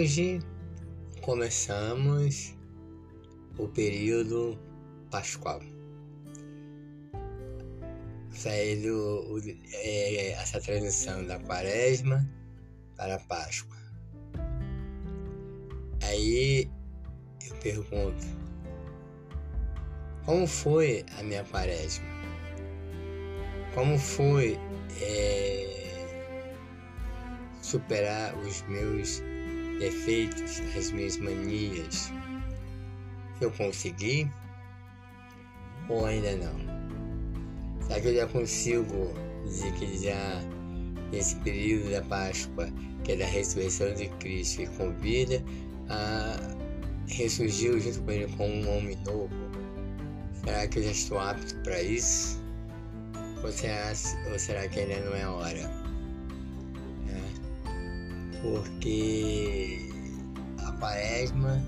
Hoje começamos o período pascual. Saindo é, essa transição da quaresma para a Páscoa. Aí eu pergunto, como foi a minha quaresma? Como foi é, superar os meus defeitos, as minhas manias? Eu consegui ou ainda não? Será que eu já consigo dizer que já nesse período da Páscoa, que é da ressurreição de Cristo, e convida a ressurgir junto com ele como um homem novo? Será que eu já estou apto para isso? Ou será, ou será que ainda não é hora? Porque a quaresma,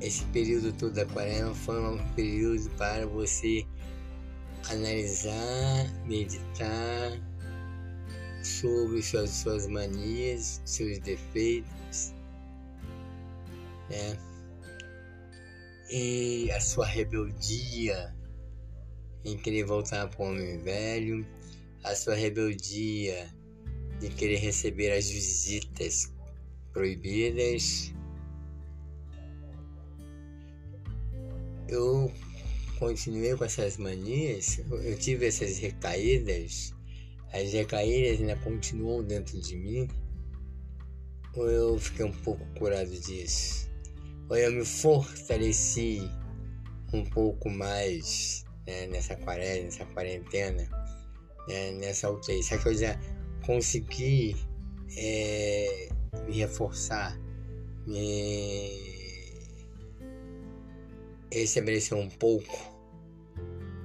esse período todo da quaresma foi um período para você analisar, meditar sobre suas, suas manias, seus defeitos, né? E a sua rebeldia em querer voltar para o homem velho, a sua rebeldia de querer receber as visitas proibidas. Eu continuei com essas manias, eu tive essas recaídas, as recaídas ainda continuam dentro de mim, ou eu fiquei um pouco curado disso, ou eu me fortaleci um pouco mais né, nessa quaresma, nessa quarentena, né, nessa UTI. Será que eu já consegui é, me reforçar, me estabelecer um pouco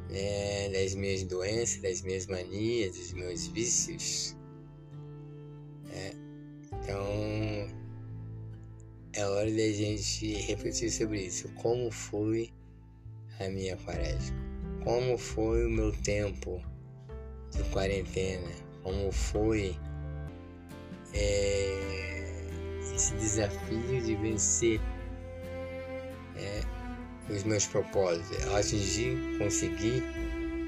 né, das minhas doenças, das minhas manias, dos meus vícios? Né? Então, é hora da gente refletir sobre isso. Como foi a minha quaresma? como foi o meu tempo de quarentena, como foi é, esse desafio de vencer é, os meus propósitos. Eu atingi, consegui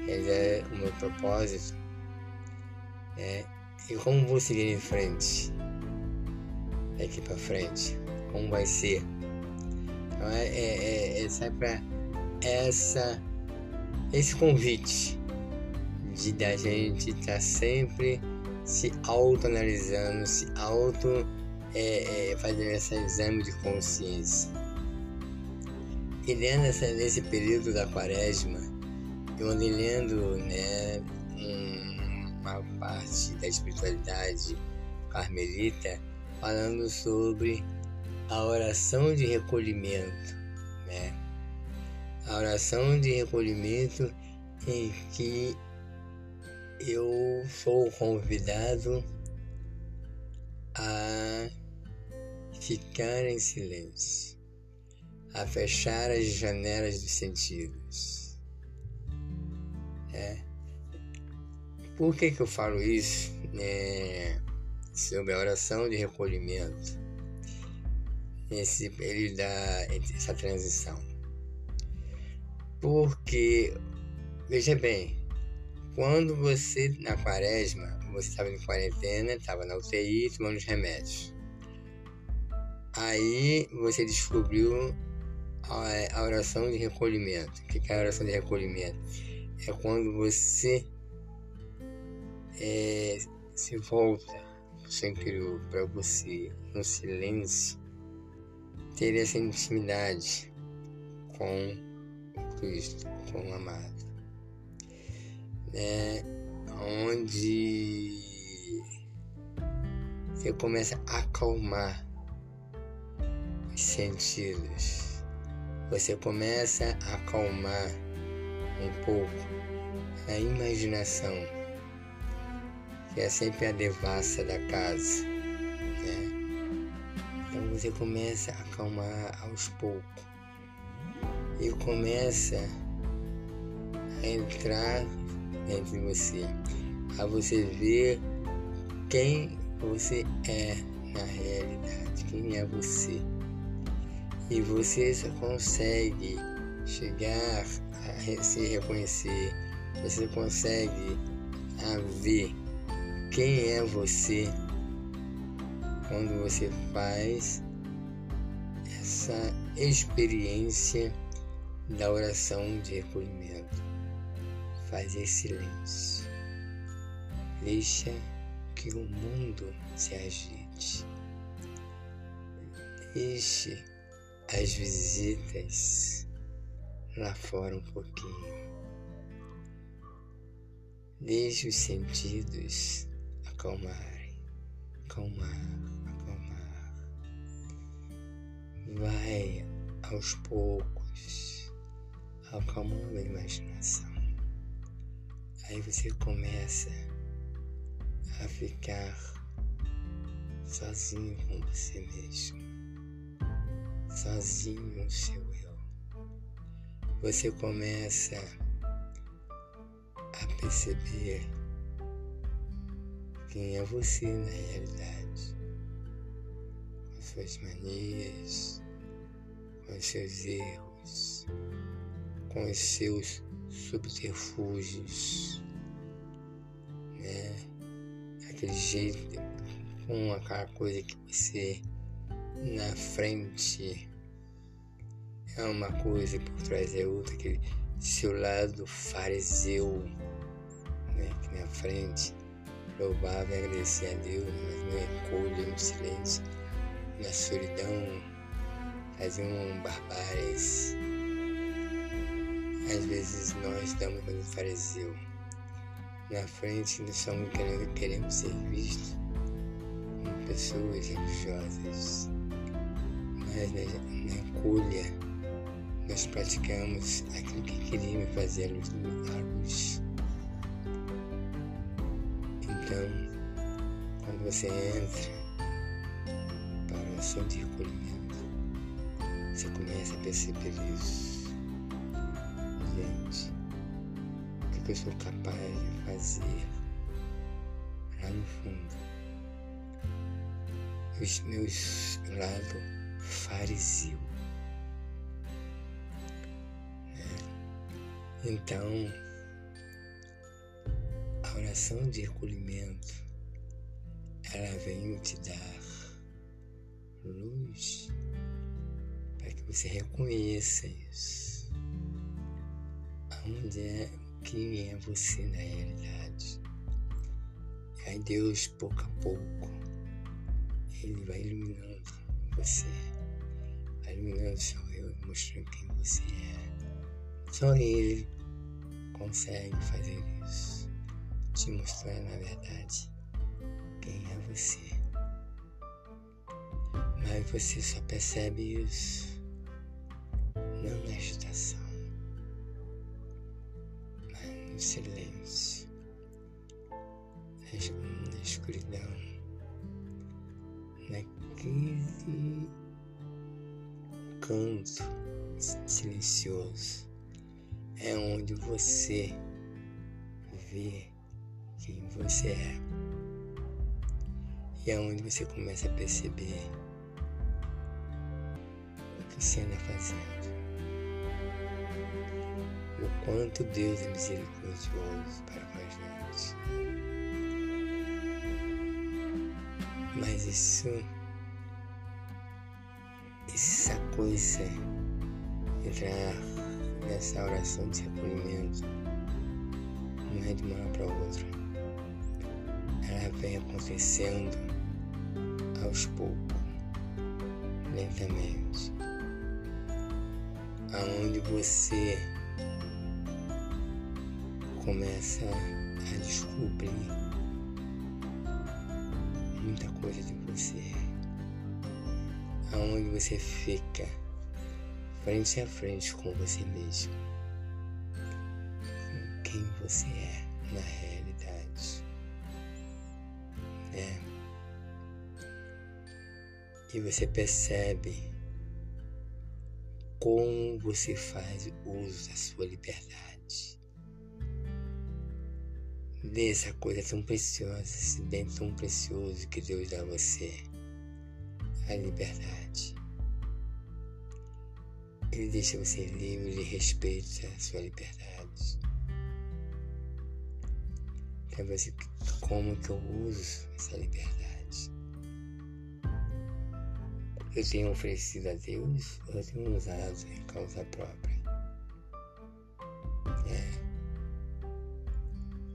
realizar o meu propósito. É, e como vou seguir em frente? Daqui para frente? Como vai ser? Então é, é, é, é para essa esse convite de da gente estar tá sempre se autoanalisando, se auto é, é, fazendo esse exame de consciência. E lendo essa, nesse período da quaresma, eu andei lendo né, uma parte da espiritualidade carmelita falando sobre a oração de recolhimento, né? a oração de recolhimento em que eu sou convidado a ficar em silêncio, a fechar as janelas dos sentidos. É. Por que, que eu falo isso né, sobre a oração de recolhimento nesse período da essa transição? Porque, veja bem, quando você, na quaresma, você estava em quarentena, estava na UTI tomando os remédios. Aí você descobriu a, oração de recolhimento. O que é a oração de recolhimento? É quando você é, se volta para seu interior, para você, no silêncio, ter essa intimidade com Cristo com amado, né? Onde você começa a acalmar os sentidos, você começa a acalmar um pouco a imaginação, que é sempre a devassa da casa, né? Então você começa a acalmar aos poucos e começa a entrar dentro de você, a você ver quem você é na realidade, quem é você. E você só consegue chegar a se reconhecer, você consegue a ver quem é você quando você faz essa experiência da oração de recolhimento. Fazer silêncio. Deixa que o mundo se agite. Deixe as visitas lá fora um pouquinho. Deixe os sentidos acalmarem, acalmar, acalmar. Vai aos poucos acalmando a imaginação. Aí você começa a ficar sozinho com você mesmo, sozinho no seu eu. Você começa a perceber quem é você na realidade, com suas manias, com seus erros, com os seus subterfúgios, né? Aquele jeito, com aquela coisa que você na frente é uma coisa e por trás é outra, aquele seu lado fariseu, né? Que na frente louvava e agradecia a Deus, mas no recolho, no silêncio, na solidão, faziam barbáries às vezes nós damos como fariseu. Na frente nós somos querendo, queremos ser vistos como pessoas religiosas. Mas na, na nós praticamos aquilo que queríamos fazer luz, luz. Então, quando você entra para o seu de recolhimento, você começa a perceber isso o que eu sou capaz de fazer lá no fundo. Os meus lados fariseu. É. Então, a oração de recolhimento, ela vem te dar luz para que você reconheça isso onde é quem é você na realidade. Aí Deus, pouco a pouco, Ele vai iluminando você, vai iluminando seu eu, mostrando quem você é. Só Ele consegue fazer isso, te mostrando na verdade quem é você. Mas você só percebe isso não na agitação silêncio, na escuridão, naquele canto silencioso, é onde você vê quem você é. E é onde você começa a perceber o que você anda fazendo. O quanto Deus é misericordioso para com a gente. Mas isso, essa coisa, entrar nessa oração de recolhimento, não é de uma hora para outra. Ela vem acontecendo aos poucos, lentamente, aonde você começa a descobrir muita coisa de você. Aonde você fica frente a frente com você mesmo. Com quem você é na realidade. Né? E você percebe como você faz uso da sua liberdade dessa coisa tão preciosa, esse bem tão precioso que Deus dá a você, a liberdade. Ele deixa você livre, ele respeita a sua liberdade. Então você, como que eu uso essa liberdade? Eu tenho oferecido a Deus ou eu tenho usado em causa própria?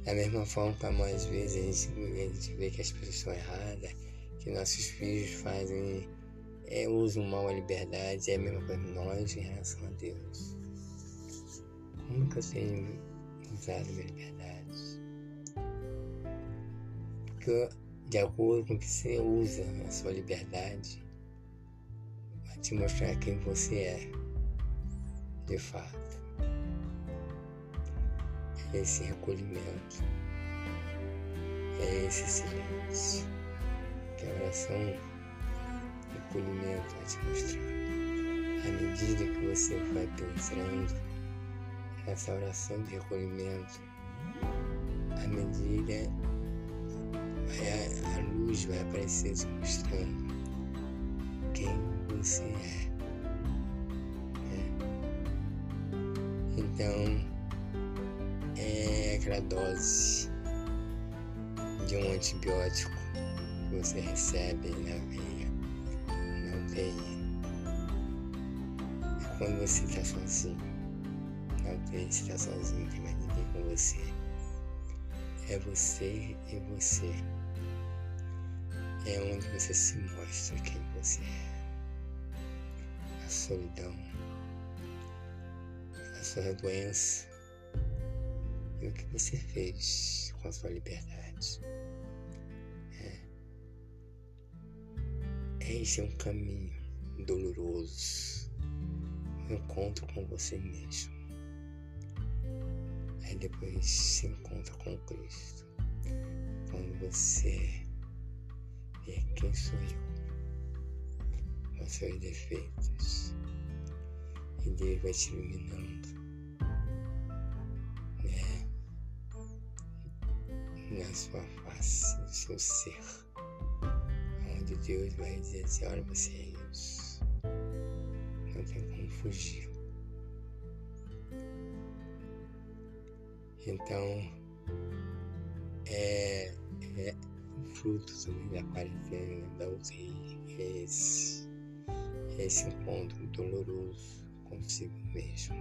Da mesma forma às vezes a gente, vê que as pessoas estão erradas, que nossos filhos fazem é, usam mal a liberdade, é a mesma coisa nós em relação a Deus. Como que eu tenho usado minha liberdade? Porque de acordo com o que você usa a sua liberdade, vai te mostrar quem você é, de fato. É esse recolhimento, é esse silêncio, que a oração recolhimento vai te mostrar. À medida que você vai penetrando nessa oração de recolhimento, à medida vai, a luz vai aparecer te mostrando quem você é. é. Então, é aquela dose de um antibiótico que você recebe na veia é quando você está sozinho. Não tem você está sozinho, tem mais ninguém com você. É você e você. É onde você se mostra quem você é. A solidão, a sua doença e o que você fez com a sua liberdade. Esse é um caminho doloroso, um encontro com você mesmo. Aí depois se encontra com Cristo. Quando você vê quem sou eu, com seus defeitos, e Deus vai te iluminando, Na sua face, no seu ser de Deus vai dizer assim, olha você é isso. Não tem como fugir. Então, é, é fruto também da quarentena, da UTI, é esse, é esse encontro doloroso consigo mesmo.